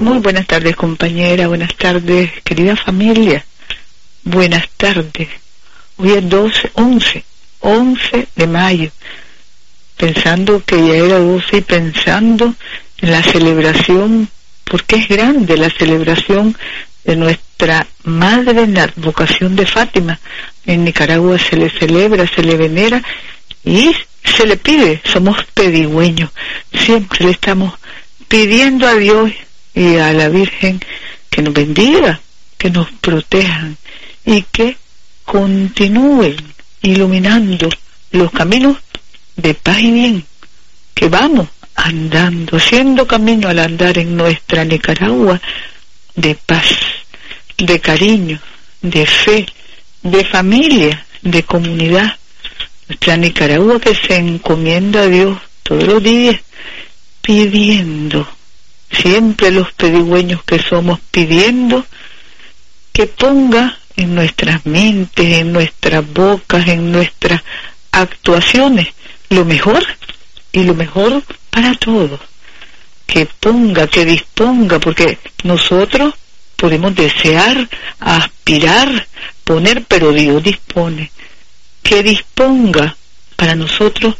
Muy buenas tardes compañera, buenas tardes querida familia, buenas tardes. Hoy es 12, 11, 11 de mayo, pensando que ya era 12 y pensando en la celebración, porque es grande la celebración de nuestra madre en la vocación de Fátima. En Nicaragua se le celebra, se le venera y se le pide, somos pedigüeños, siempre le estamos pidiendo a Dios y a la Virgen que nos bendiga, que nos protejan y que continúen iluminando los caminos de paz y bien, que vamos andando, haciendo camino al andar en nuestra Nicaragua de paz, de cariño, de fe, de familia, de comunidad. Nuestra Nicaragua que se encomienda a Dios todos los días pidiendo, siempre los pedigüeños que somos pidiendo que ponga en nuestras mentes, en nuestras bocas, en nuestras actuaciones lo mejor y lo mejor para todos. Que ponga, que disponga, porque nosotros podemos desear, aspirar, poner, pero Dios dispone. Que disponga para nosotros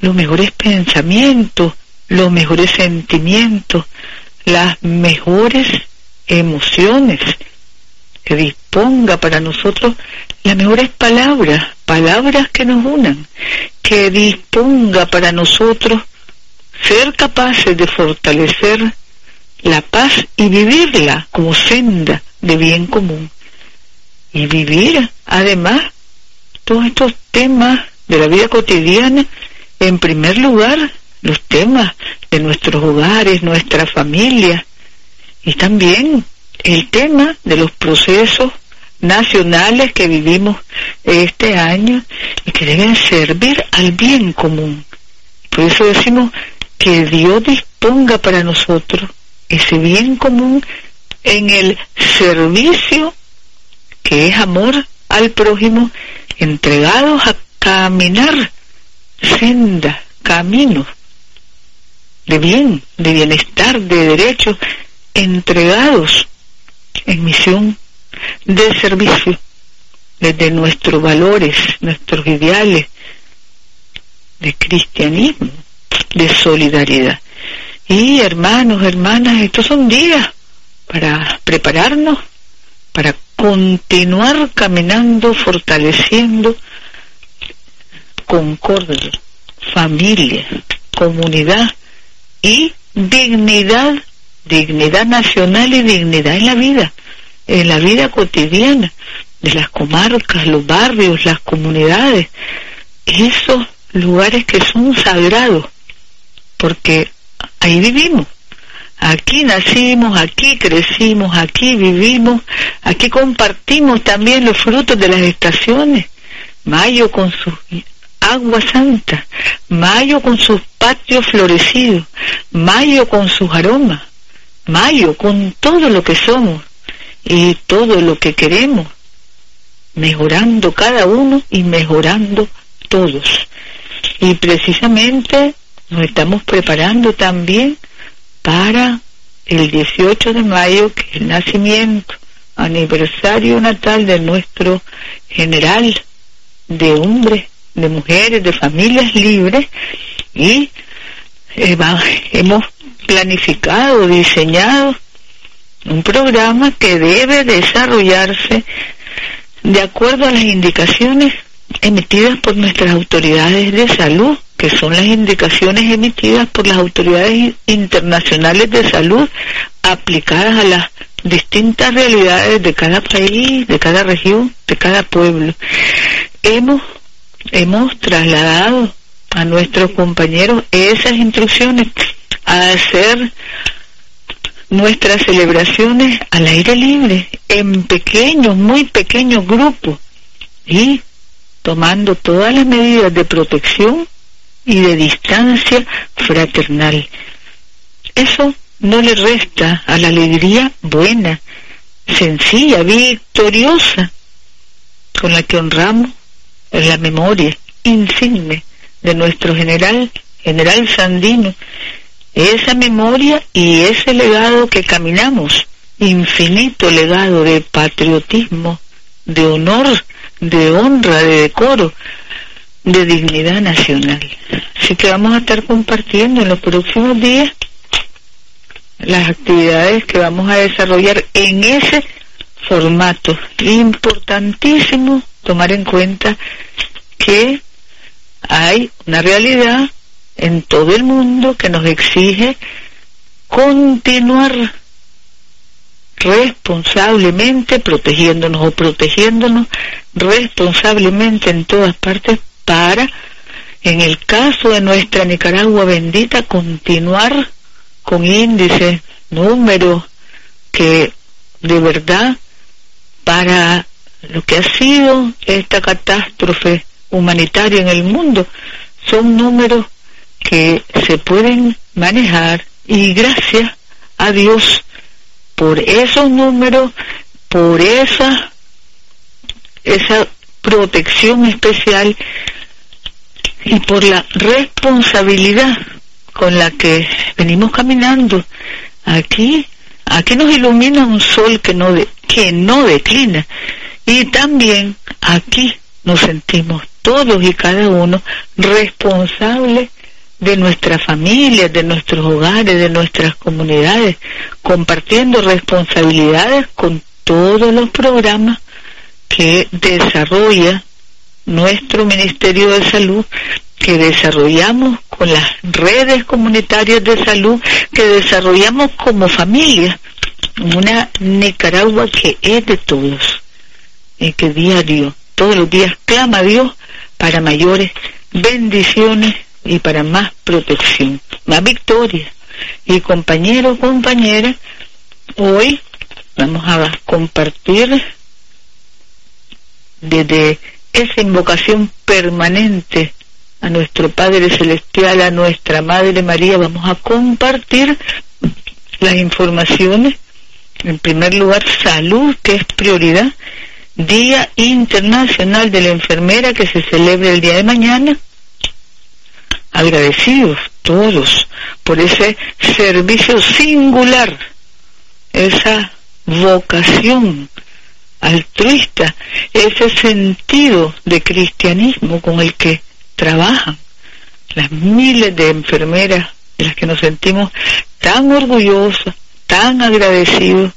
los mejores pensamientos, los mejores sentimientos, las mejores emociones, que disponga para nosotros las mejores palabras, palabras que nos unan, que disponga para nosotros ser capaces de fortalecer la paz y vivirla como senda de bien común. Y vivir además todos estos temas de la vida cotidiana, en primer lugar, los temas de nuestros hogares, nuestra familia, y también el tema de los procesos nacionales que vivimos este año y que deben servir al bien común. Por eso decimos que Dios disponga para nosotros ese bien común en el servicio que es amor al prójimo, entregados a caminar sendas, caminos de bien, de bienestar, de derechos, entregados en misión de servicio, desde nuestros valores, nuestros ideales de cristianismo, de solidaridad. Y hermanos, hermanas, estos son días para prepararnos, para continuar caminando, fortaleciendo concordia, familia, comunidad y dignidad, dignidad nacional y dignidad en la vida, en la vida cotidiana de las comarcas, los barrios, las comunidades, esos lugares que son sagrados, porque ahí vivimos. Aquí nacimos, aquí crecimos, aquí vivimos, aquí compartimos también los frutos de las estaciones. Mayo con sus agua santa, mayo con sus patios florecidos, mayo con sus aromas, mayo con todo lo que somos y todo lo que queremos, mejorando cada uno y mejorando todos. Y precisamente nos estamos preparando también para el 18 de mayo, que es el nacimiento, aniversario natal de nuestro general de hombres de mujeres, de familias libres y eh, hemos planificado, diseñado un programa que debe desarrollarse de acuerdo a las indicaciones emitidas por nuestras autoridades de salud, que son las indicaciones emitidas por las autoridades internacionales de salud aplicadas a las distintas realidades de cada país, de cada región, de cada pueblo. Hemos hemos trasladado a nuestros compañeros esas instrucciones a hacer nuestras celebraciones al aire libre, en pequeños, muy pequeños grupos y tomando todas las medidas de protección y de distancia fraternal. Eso no le resta a la alegría buena, sencilla, victoriosa, con la que honramos en la memoria insigne de nuestro general, general Sandino, esa memoria y ese legado que caminamos, infinito legado de patriotismo, de honor, de honra, de decoro, de dignidad nacional. Así que vamos a estar compartiendo en los próximos días las actividades que vamos a desarrollar en ese formato. Importantísimo tomar en cuenta que hay una realidad en todo el mundo que nos exige continuar responsablemente protegiéndonos o protegiéndonos responsablemente en todas partes para, en el caso de nuestra Nicaragua bendita, continuar con índices, números que de verdad para lo que ha sido esta catástrofe humanitaria en el mundo son números que se pueden manejar y gracias a Dios por esos números, por esa esa protección especial y por la responsabilidad con la que venimos caminando aquí aquí nos ilumina un sol que no de, que no declina y también aquí nos sentimos todos y cada uno responsables de nuestras familias, de nuestros hogares, de nuestras comunidades, compartiendo responsabilidades con todos los programas que desarrolla nuestro Ministerio de Salud, que desarrollamos con las redes comunitarias de salud, que desarrollamos como familia, una Nicaragua que es de todos, y que diario, todos los días clama a Dios para mayores bendiciones y para más protección, más victoria. Y compañeros, compañeras, hoy vamos a compartir desde esa invocación permanente a nuestro Padre Celestial, a nuestra Madre María, vamos a compartir las informaciones. En primer lugar, salud, que es prioridad. Día Internacional de la Enfermera, que se celebra el día de mañana. Agradecidos todos por ese servicio singular, esa vocación altruista, ese sentido de cristianismo con el que trabajan las miles de enfermeras de las que nos sentimos tan orgullosos, tan agradecidos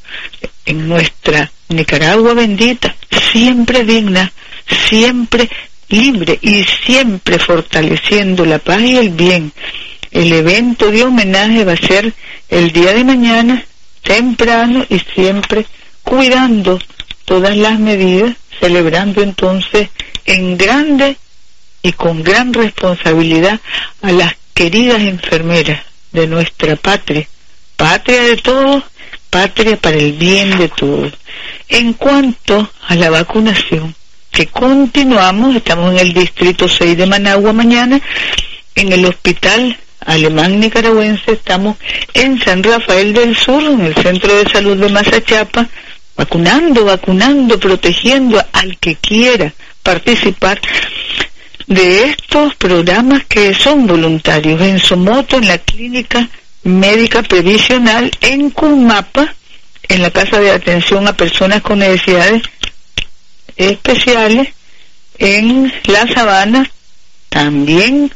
en nuestra Nicaragua bendita, siempre digna, siempre libre y siempre fortaleciendo la paz y el bien. El evento de homenaje va a ser el día de mañana, temprano y siempre cuidando todas las medidas, celebrando entonces en grande y con gran responsabilidad a las queridas enfermeras de nuestra patria, patria de todos, patria para el bien de todos. En cuanto a la vacunación, que continuamos, estamos en el distrito 6 de Managua mañana, en el hospital alemán nicaragüense, estamos en San Rafael del Sur, en el centro de salud de Mazachapa, vacunando, vacunando, protegiendo al que quiera participar de estos programas que son voluntarios en Somoto, en la clínica médica previsional, en Cumapa, en la casa de atención a personas con necesidades especiales en la sabana, también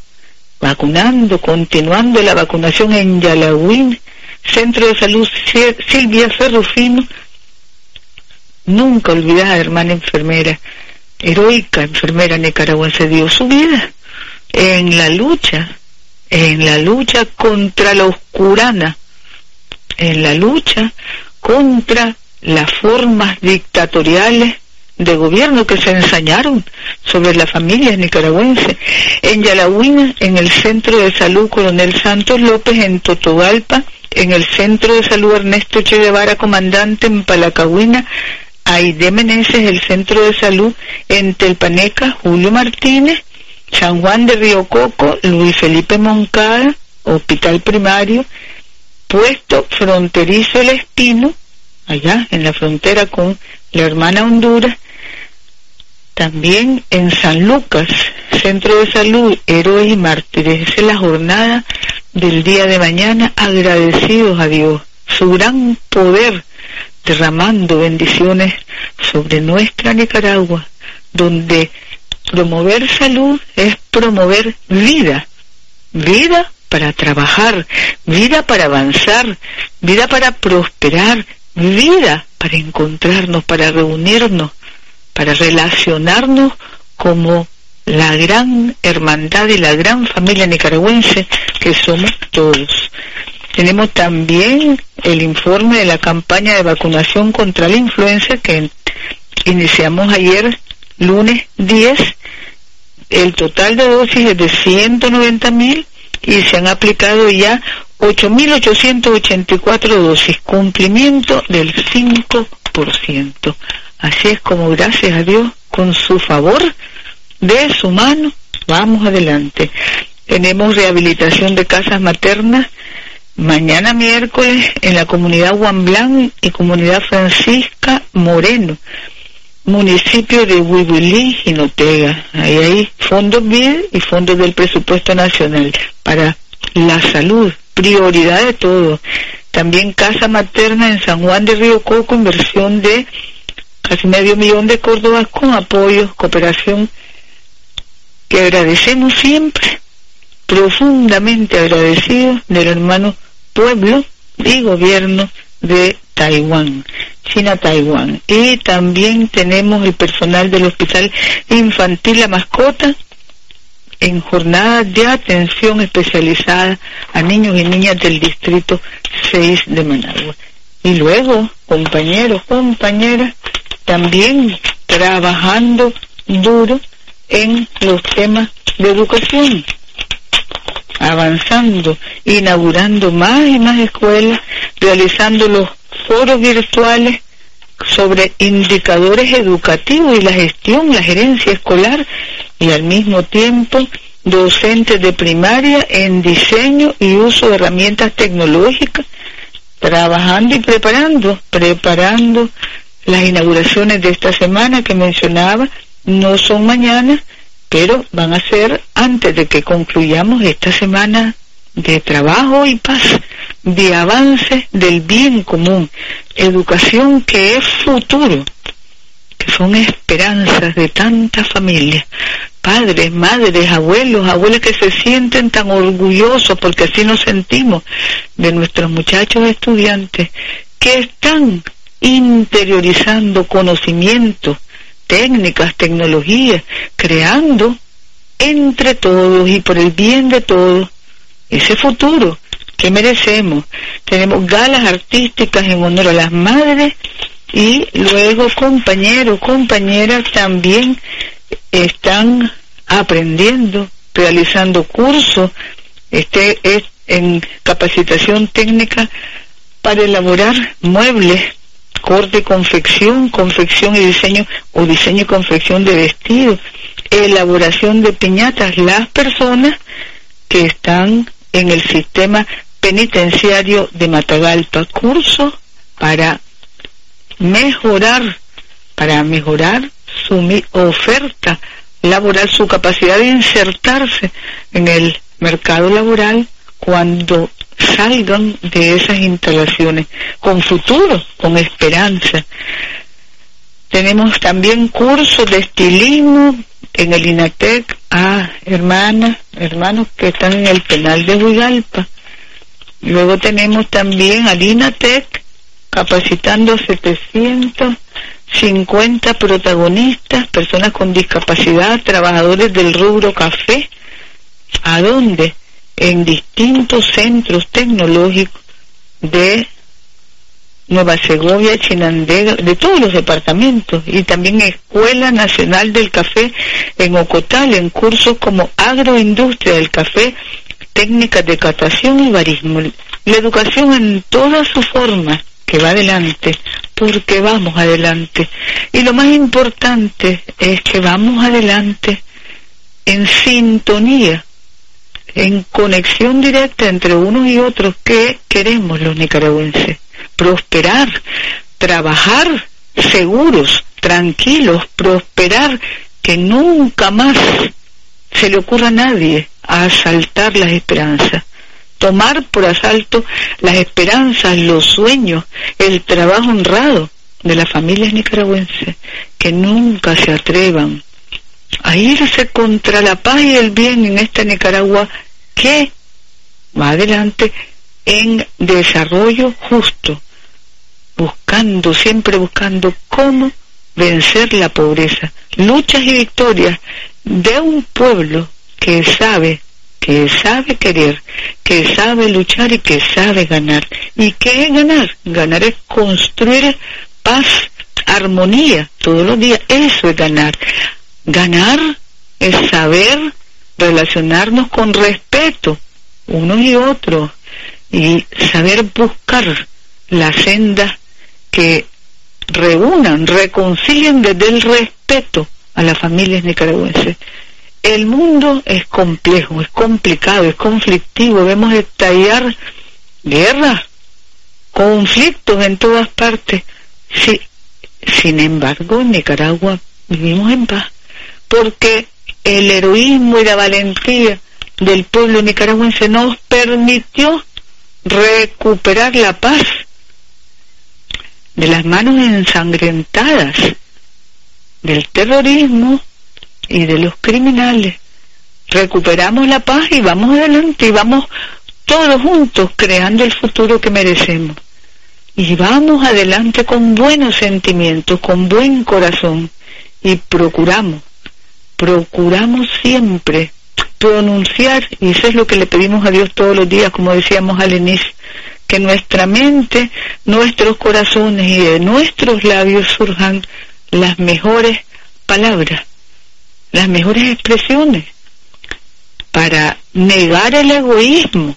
vacunando, continuando la vacunación en Yalagüín, Centro de Salud Silvia Ferrufino, nunca olvidada hermana enfermera, heroica enfermera nicaragüense, dio su vida en la lucha, en la lucha contra la oscurana, en la lucha contra las formas dictatoriales de gobierno que se ensañaron sobre las familias nicaragüenses. En Yalahuina, en el Centro de Salud Coronel Santos López, en Totogalpa, en el Centro de Salud Ernesto Che Guevara, comandante en Palacahuina, Aide Meneses, el Centro de Salud en Telpaneca, Julio Martínez, San Juan de Río Coco, Luis Felipe Moncada, Hospital Primario, Puesto Fronterizo El Espino, allá en la frontera con la hermana Honduras, También en San Lucas, Centro de Salud, Héroes y Mártires. es la jornada del día de mañana agradecidos a Dios, su gran poder derramando bendiciones sobre nuestra Nicaragua, donde promover salud es promover vida, vida para trabajar, vida para avanzar, vida para prosperar, vida para encontrarnos, para reunirnos, para relacionarnos como la gran hermandad y la gran familia nicaragüense que somos todos. Tenemos también el informe de la campaña de vacunación contra la influenza que iniciamos ayer, lunes 10. El total de dosis es de 190 mil y se han aplicado ya 8.884 dosis, cumplimiento del 5%. Así es como, gracias a Dios, con su favor, de su mano, vamos adelante. Tenemos rehabilitación de casas maternas mañana miércoles en la comunidad Juan Blanc y comunidad Francisca Moreno, municipio de Huibilí y Notega. Ahí hay fondos BID y fondos del presupuesto nacional para la salud, prioridad de todo. También casa materna en San Juan de Río Coco, inversión de casi medio millón de córdobas con apoyo, cooperación que agradecemos siempre, profundamente agradecidos del hermano pueblo y gobierno de Taiwán, China-Taiwán. Y también tenemos el personal del Hospital Infantil La Mascota en jornadas de atención especializada a niños y niñas del Distrito 6 de Managua. Y luego, compañeros, compañeras, también trabajando duro en los temas de educación, avanzando, inaugurando más y más escuelas, realizando los foros virtuales sobre indicadores educativos y la gestión, la gerencia escolar y al mismo tiempo docentes de primaria en diseño y uso de herramientas tecnológicas, trabajando y preparando, preparando las inauguraciones de esta semana que mencionaba, no son mañana, pero van a ser antes de que concluyamos esta semana de trabajo y paz, de avance del bien común, educación que es futuro, que son esperanzas de tantas familias, padres, madres, abuelos, abuelas que se sienten tan orgullosos porque así nos sentimos de nuestros muchachos estudiantes que están interiorizando conocimiento técnicas, tecnologías, creando entre todos y por el bien de todos ese futuro que merecemos. Tenemos galas artísticas en honor a las madres y luego compañeros, compañeras también están aprendiendo, realizando cursos este es en capacitación técnica para elaborar muebles corte confección, confección y diseño o diseño y confección de vestidos, elaboración de piñatas, las personas que están en el sistema penitenciario de Matagalpa, curso para mejorar, para mejorar su oferta laboral, su capacidad de insertarse en el mercado laboral cuando salgan de esas instalaciones con futuro, con esperanza. Tenemos también cursos de estilismo en el INATEC a hermanas, hermanos que están en el penal de Huigalpa. Luego tenemos también al INATEC capacitando 750 protagonistas, personas con discapacidad, trabajadores del rubro café. ¿A dónde? en distintos centros tecnológicos de Nueva Segovia, Chinandega, de todos los departamentos, y también Escuela Nacional del Café en Ocotal, en cursos como Agroindustria del Café, técnicas de catación y barismo. La educación en toda su forma, que va adelante, porque vamos adelante. Y lo más importante es que vamos adelante en sintonía en conexión directa entre unos y otros ¿qué queremos los nicaragüenses. Prosperar, trabajar seguros, tranquilos, prosperar que nunca más se le ocurra a nadie asaltar las esperanzas, tomar por asalto las esperanzas, los sueños, el trabajo honrado de las familias nicaragüenses, que nunca se atrevan a irse contra la paz y el bien en esta Nicaragua que va adelante en desarrollo justo, buscando, siempre buscando cómo vencer la pobreza, luchas y victorias de un pueblo que sabe, que sabe querer, que sabe luchar y que sabe ganar. ¿Y qué es ganar? Ganar es construir paz, armonía todos los días. Eso es ganar. Ganar es saber relacionarnos con respeto unos y otros y saber buscar la senda que reúnan, reconcilien desde el respeto a las familias nicaragüenses. El mundo es complejo, es complicado, es conflictivo, vemos estallar guerras, conflictos en todas partes. Sí, sin embargo, en Nicaragua vivimos en paz, porque el heroísmo y la valentía del pueblo nicaragüense nos permitió recuperar la paz de las manos ensangrentadas del terrorismo y de los criminales. Recuperamos la paz y vamos adelante y vamos todos juntos creando el futuro que merecemos. Y vamos adelante con buenos sentimientos, con buen corazón y procuramos, procuramos siempre pronunciar, y eso es lo que le pedimos a Dios todos los días, como decíamos al inicio, que nuestra mente, nuestros corazones y de nuestros labios surjan las mejores palabras, las mejores expresiones para negar el egoísmo.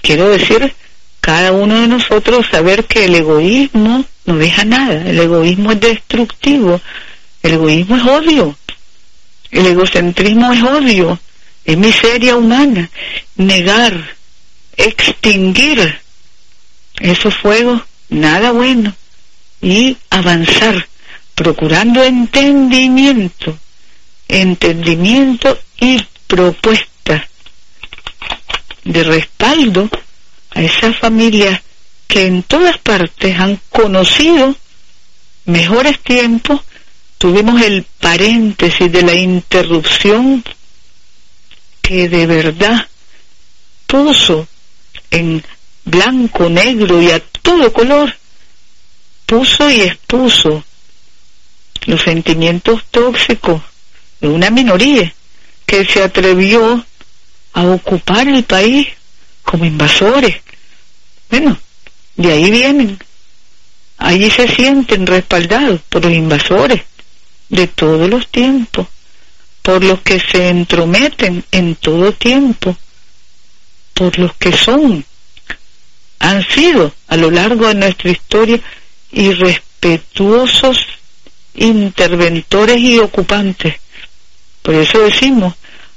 Quiero decir, cada uno de nosotros saber que el egoísmo no deja nada, el egoísmo es destructivo, el egoísmo es odio, el egocentrismo es odio, es miseria humana, negar, extinguir esos fuegos, nada bueno, y avanzar, procurando entendimiento, entendimiento y propuesta de respaldo a esas familias que en todas partes han conocido mejores tiempos, tuvimos el paréntesis de la interrupción que de verdad puso en blanco, negro y a todo color, puso y expuso los sentimientos tóxicos de una minoría que se atrevió a ocupar el país como invasores. Bueno, de ahí vienen. Allí se sienten respaldados por los invasores de todos los tiempos por los que se entrometen en todo tiempo, por los que son, han sido a lo largo de nuestra historia irrespetuosos interventores y ocupantes. Por eso decimos,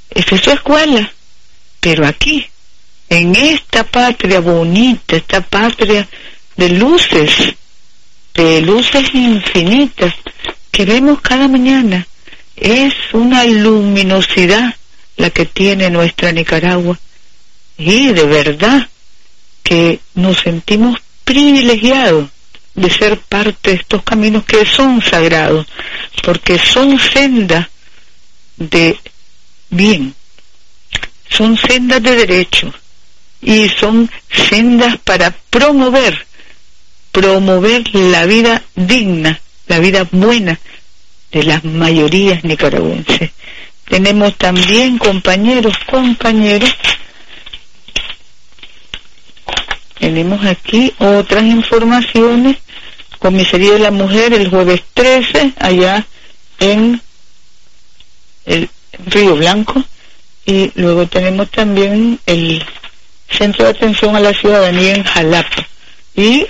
esta es su escuela, pero aquí, en esta patria bonita, esta patria de luces, de luces infinitas que vemos cada mañana, es una luminosidad la que tiene nuestra Nicaragua y de verdad que nos sentimos privilegiados de ser parte de estos caminos que son sagrados, porque son sendas de bien, son sendas de derecho y son sendas para promover, promover la vida digna, la vida buena de las mayorías nicaragüenses. Tenemos también compañeros, compañeros. Tenemos aquí otras informaciones. Comisaría de la Mujer el jueves 13, allá en el Río Blanco. Y luego tenemos también el Centro de Atención a la Ciudadanía en Jalapa. Y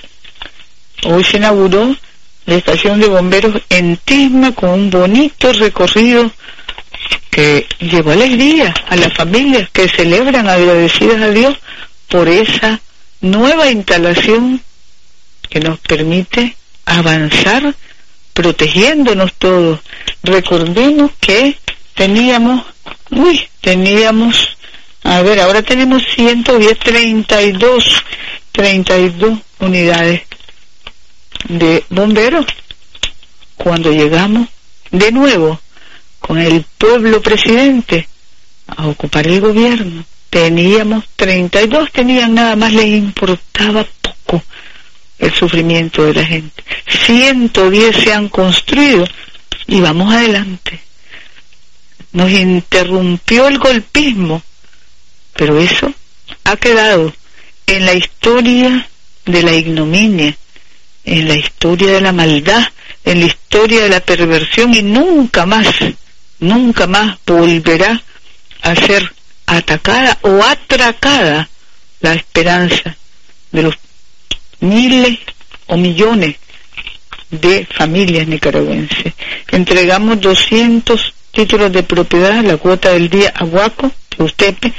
hoy se inauguró la estación de bomberos en Tisma con un bonito recorrido que llevó alegría a las familias que celebran agradecidas a Dios por esa nueva instalación que nos permite avanzar protegiéndonos todos. Recordemos que teníamos, uy, teníamos, a ver, ahora tenemos 110, 32, 32 unidades de bomberos. Cuando llegamos de nuevo con el pueblo presidente a ocupar el gobierno, teníamos 32, tenían nada más, les importaba poco el sufrimiento de la gente. 110 se han construido y vamos adelante. Nos interrumpió el golpismo, pero eso ha quedado en la historia de la ignominia, en la historia de la maldad, en la historia de la perversión y nunca más, nunca más volverá a ser atacada o atracada la esperanza de los miles o millones de familias nicaragüenses. Entregamos 200 títulos de propiedad, la cuota del día Aguaco, Ustepe,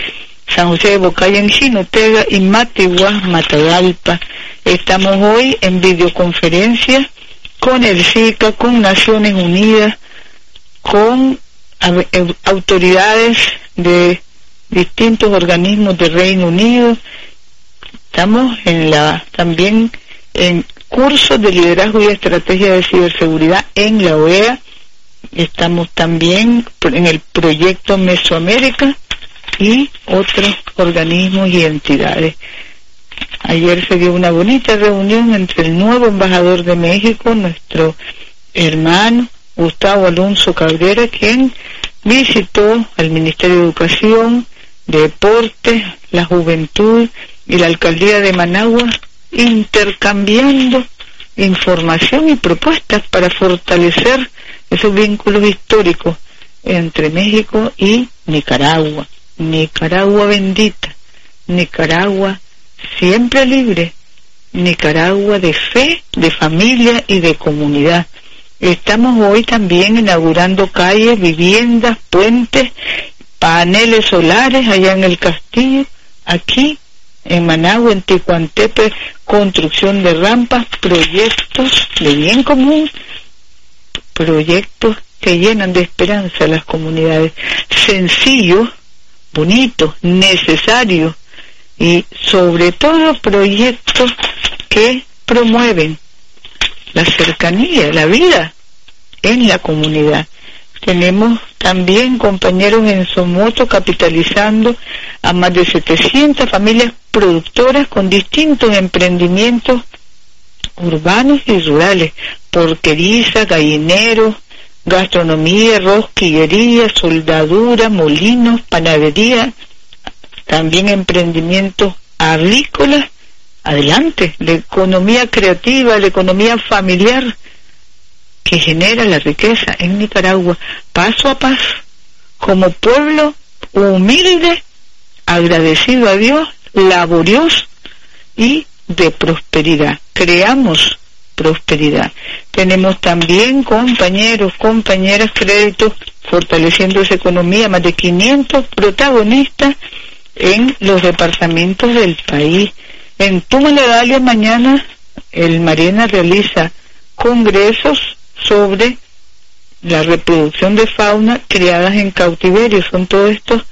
San José de Bocaya en Jinotega y Matigua, Matagalpa. Estamos hoy en videoconferencia con el SICA, con Naciones Unidas, con autoridades de distintos organismos del Reino Unido. Estamos en la también en cursos de liderazgo y estrategia de ciberseguridad en la OEA. Estamos también en el proyecto Mesoamérica y otros organismos y entidades. Ayer se dio una bonita reunión entre el nuevo embajador de México, nuestro hermano Gustavo Alonso Cabrera, quien visitó al Ministerio de Educación, Deporte, la Juventud y la Alcaldía de Managua, intercambiando información y propuestas para fortalecer esos vínculos históricos entre México y Nicaragua. Nicaragua bendita, Nicaragua siempre libre, Nicaragua de fe, de familia y de comunidad. Estamos hoy también inaugurando calles, viviendas, puentes, paneles solares allá en el castillo, aquí en Managua, en Ticuantepe, construcción de rampas, proyectos de bien común, proyectos que llenan de esperanza a las comunidades, sencillos, bonitos, necesarios y sobre todo proyectos que promueven la cercanía, la vida en la comunidad. Tenemos también compañeros en Somoto capitalizando a más de 700 familias productoras con distintos emprendimientos urbanos y rurales, porqueriza, gallineros, gastronomía, rosquillería, soldadura, molinos, panadería, también emprendimientos agrícolas, adelante, la economía creativa, la economía familiar que genera la riqueza en Nicaragua, paso a paso, como pueblo humilde, agradecido a Dios, laborioso y de prosperidad. Creamos prosperidad. Tenemos también compañeros, compañeras, créditos fortaleciendo esa economía, más de 500 protagonistas en los departamentos del país. En Tumaledalia mañana el Marina realiza congresos sobre la reproducción de fauna criadas en cautiverio. Son todos estos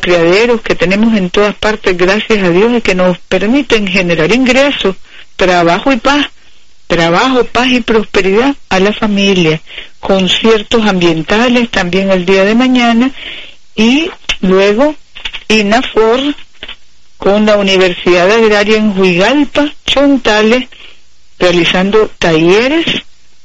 criaderos que tenemos en todas partes, gracias a Dios, y que nos permiten generar ingresos, trabajo y paz, trabajo, paz y prosperidad a la familia, conciertos ambientales también el día de mañana y luego INAFOR con la Universidad Agraria en Huigalpa, Chontales, realizando talleres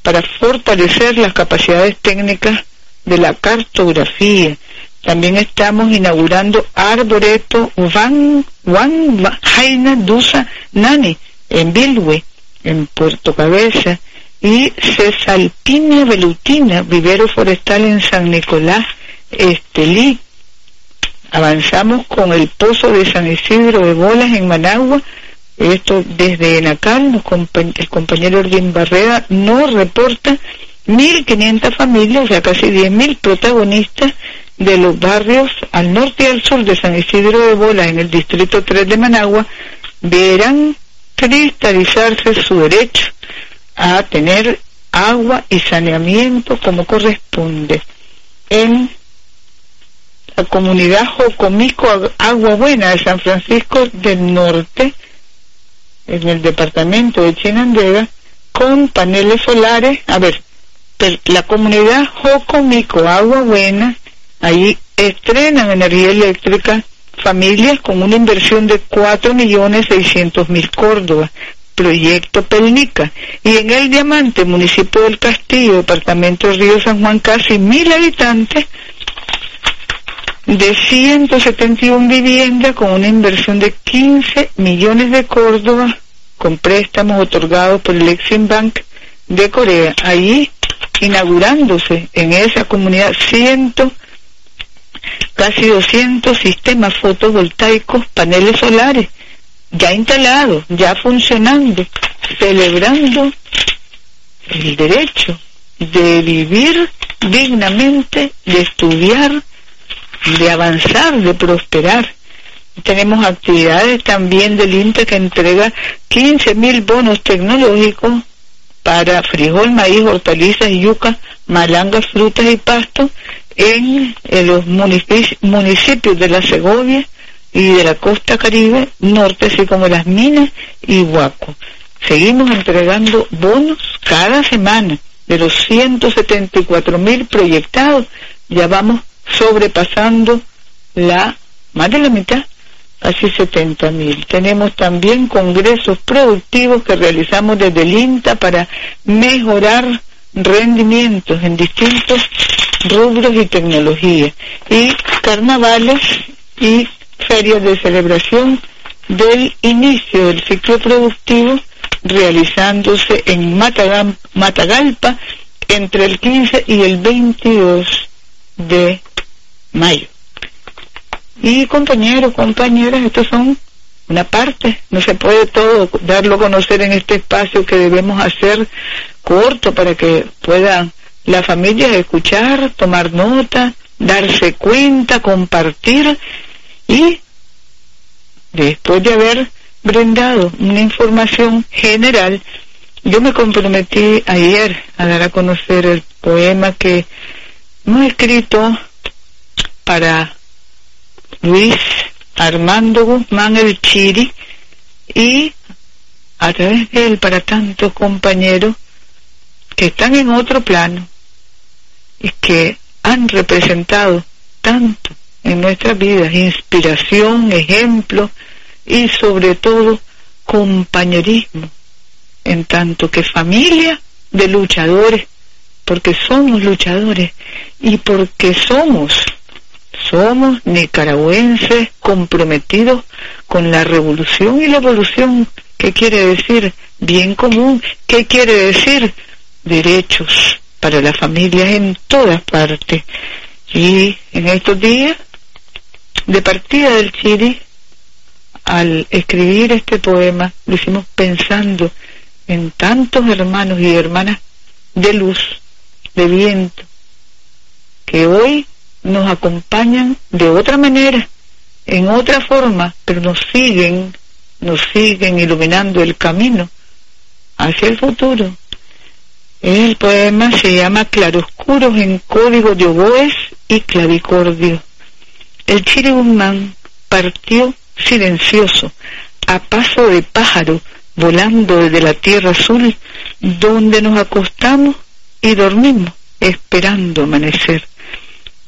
para fortalecer las capacidades técnicas de la cartografía. También estamos inaugurando Arboreto Van, Van Jaina Dusa Nani en Bilwe, en Puerto Cabeza, y Cesalpinia Velutina, vivero forestal en San Nicolás, Estelí. Avanzamos con el pozo de San Isidro de Bolas en Managua, esto desde Enacal, el compañero Orguín Barrera nos reporta 1.500 familias, o sea, casi 10.000 protagonistas de los barrios al norte y al sur de San Isidro de Bola, en el distrito 3 de Managua, verán cristalizarse su derecho a tener agua y saneamiento como corresponde. En la comunidad Jocomico Agua Buena de San Francisco del Norte, en el departamento de Chinandega, con paneles solares, a ver, la comunidad Jocomico Agua Buena, ahí estrenan energía eléctrica familias con una inversión de cuatro millones seiscientos mil Córdoba, proyecto Pelnica, y en el Diamante, municipio del Castillo, departamento Río San Juan, casi mil habitantes, de 171 viviendas con una inversión de 15 millones de Córdoba con préstamos otorgados por el Exim Bank de Corea. Ahí inaugurándose en esa comunidad ciento, casi 200 sistemas fotovoltaicos, paneles solares, ya instalados, ya funcionando, celebrando el derecho de vivir dignamente, de estudiar, de avanzar, de prosperar. Tenemos actividades también del INTE que entrega 15 mil bonos tecnológicos para frijol, maíz, hortalizas, yuca, malangas, frutas y pastos en, los municipios de la Segovia y de la costa caribe norte, así como las minas y Huaco. Seguimos entregando bonos cada semana de los 174 mil proyectados, ya vamos sobrepasando la más de la mitad casi 70 mil. Tenemos también congresos productivos que realizamos desde el INTA para mejorar rendimientos en distintos rubros y tecnologías. Y carnavales y ferias de celebración del inicio del ciclo productivo realizándose en Matagalpa entre el 15 y el 22 de mayo. Y compañeros, compañeras, estos son una parte, no se puede todo darlo a conocer en este espacio que debemos hacer corto para que puedan las familias escuchar, tomar nota, darse cuenta, compartir y después de haber brindado una información general, yo me comprometí ayer a dar a conocer el poema que hemos escrito para Luis Armando Guzmán el Chiri y a través de él para tantos compañeros que están en otro plano y que han representado tanto en nuestras vidas, inspiración, ejemplo y sobre todo compañerismo, en tanto que familia de luchadores, porque somos luchadores y porque somos somos nicaragüenses comprometidos con la revolución y la evolución. ¿Qué quiere decir? Bien común. ¿Qué quiere decir? Derechos para las familias en todas partes. Y en estos días, de partida del Chile, al escribir este poema, lo hicimos pensando en tantos hermanos y hermanas de luz, de viento, que hoy nos acompañan de otra manera, en otra forma, pero nos siguen, nos siguen iluminando el camino hacia el futuro. El poema se llama Claroscuros en código de oboes y clavicordio. El Guzmán partió silencioso, a paso de pájaro, volando desde la tierra azul, donde nos acostamos y dormimos, esperando amanecer.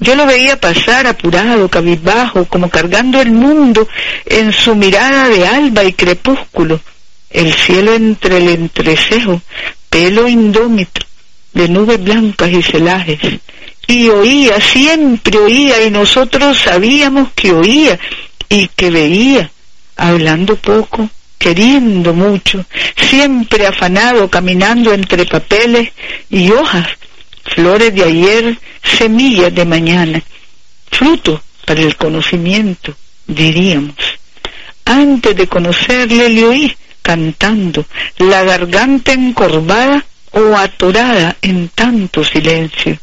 Yo lo veía pasar apurado, cabizbajo, como cargando el mundo en su mirada de alba y crepúsculo, el cielo entre el entrecejo, pelo indómito, de nubes blancas y celajes. Y oía, siempre oía, y nosotros sabíamos que oía y que veía, hablando poco, queriendo mucho, siempre afanado, caminando entre papeles y hojas flores de ayer, semillas de mañana, fruto para el conocimiento, diríamos. Antes de conocerle le oí cantando, la garganta encorvada o atorada en tanto silencio.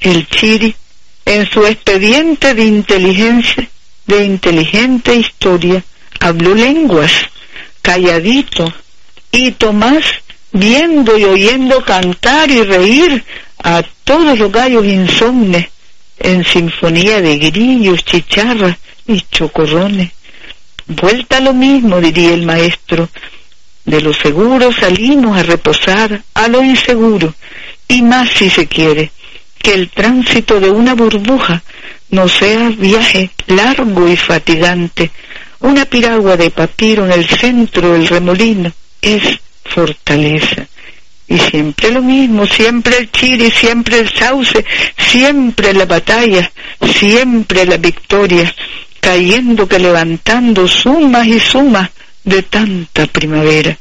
El chiri, en su expediente de inteligencia, de inteligente historia, habló lenguas, calladito, y Tomás viendo y oyendo cantar y reír a todos los gallos insomnes en sinfonía de grillos, chicharras y chocorrones. Vuelta a lo mismo, diría el maestro. De lo seguro salimos a reposar a lo inseguro, y más si se quiere, que el tránsito de una burbuja no sea viaje largo y fatigante. Una piragua de papiro en el centro del remolino es fortaleza. Y siempre lo mismo, siempre el chile, siempre el sauce, siempre la batalla, siempre la victoria, cayendo que levantando sumas y sumas de tanta primavera.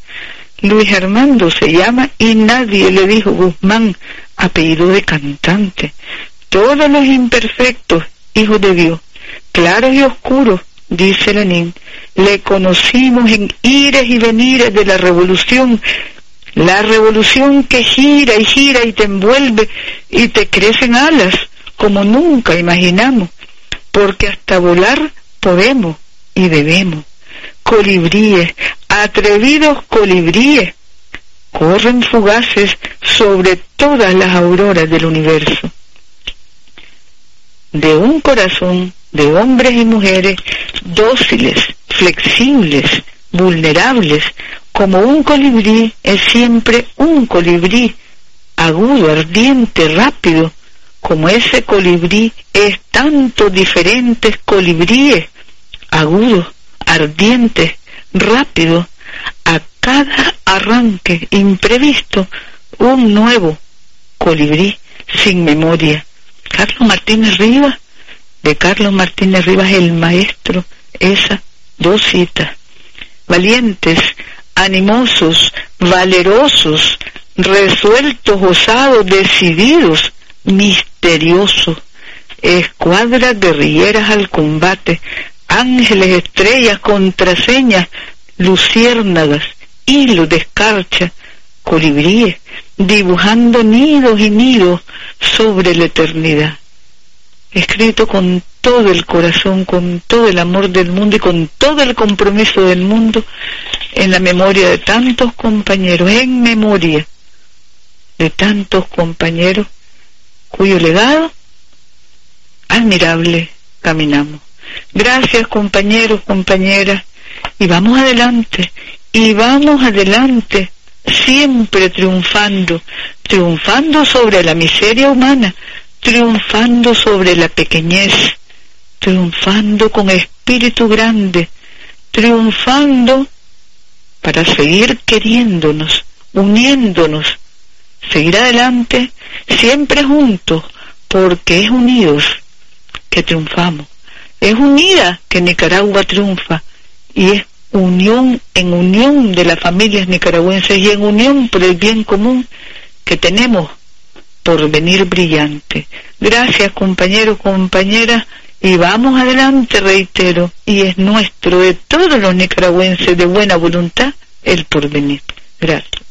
Luis Armando se llama y nadie le dijo Guzmán, apellido de cantante. Todos los imperfectos, hijos de Dios, claros y oscuros, dice Lenin, le conocimos en ires y venires de la revolución, la revolución que gira y gira y te envuelve y te crecen alas como nunca imaginamos, porque hasta volar podemos y debemos. Colibríes, atrevidos colibríes, corren fugaces sobre todas las auroras del universo. De un corazón de hombres y mujeres dóciles, flexibles, vulnerables, como un colibrí es siempre un colibrí, agudo, ardiente, rápido, como ese colibrí es tantos diferentes colibríes, agudos, ardientes, rápidos, a cada arranque imprevisto, un nuevo colibrí sin memoria. Carlos Martínez Rivas, de Carlos Martínez Rivas el maestro, esa dos citas. Valientes, animosos, valerosos, resueltos, osados, decididos, misteriosos, escuadras guerrilleras al combate, ángeles, estrellas, contraseñas, luciérnagas, hilos de escarcha, colibríes, dibujando nidos y nidos sobre la eternidad. Escrito con todo el corazón, con todo el amor del mundo y con todo el compromiso del mundo en la memoria de tantos compañeros, en memoria de tantos compañeros cuyo legado admirable caminamos. Gracias compañeros, compañeras, y vamos adelante, y vamos adelante, siempre triunfando, triunfando sobre la miseria humana, triunfando sobre la pequeñez, triunfando con espíritu grande, triunfando para seguir queriéndonos, uniéndonos, seguir adelante, siempre juntos, porque es unidos que triunfamos. Es unida que Nicaragua triunfa y es unión en unión de las familias nicaragüenses y en unión por el bien común que tenemos por venir brillante. Gracias compañeros, compañeras y vamos adelante, reitero, y es nuestro de todos los nicaragüenses de buena voluntad el porvenir. Gracias.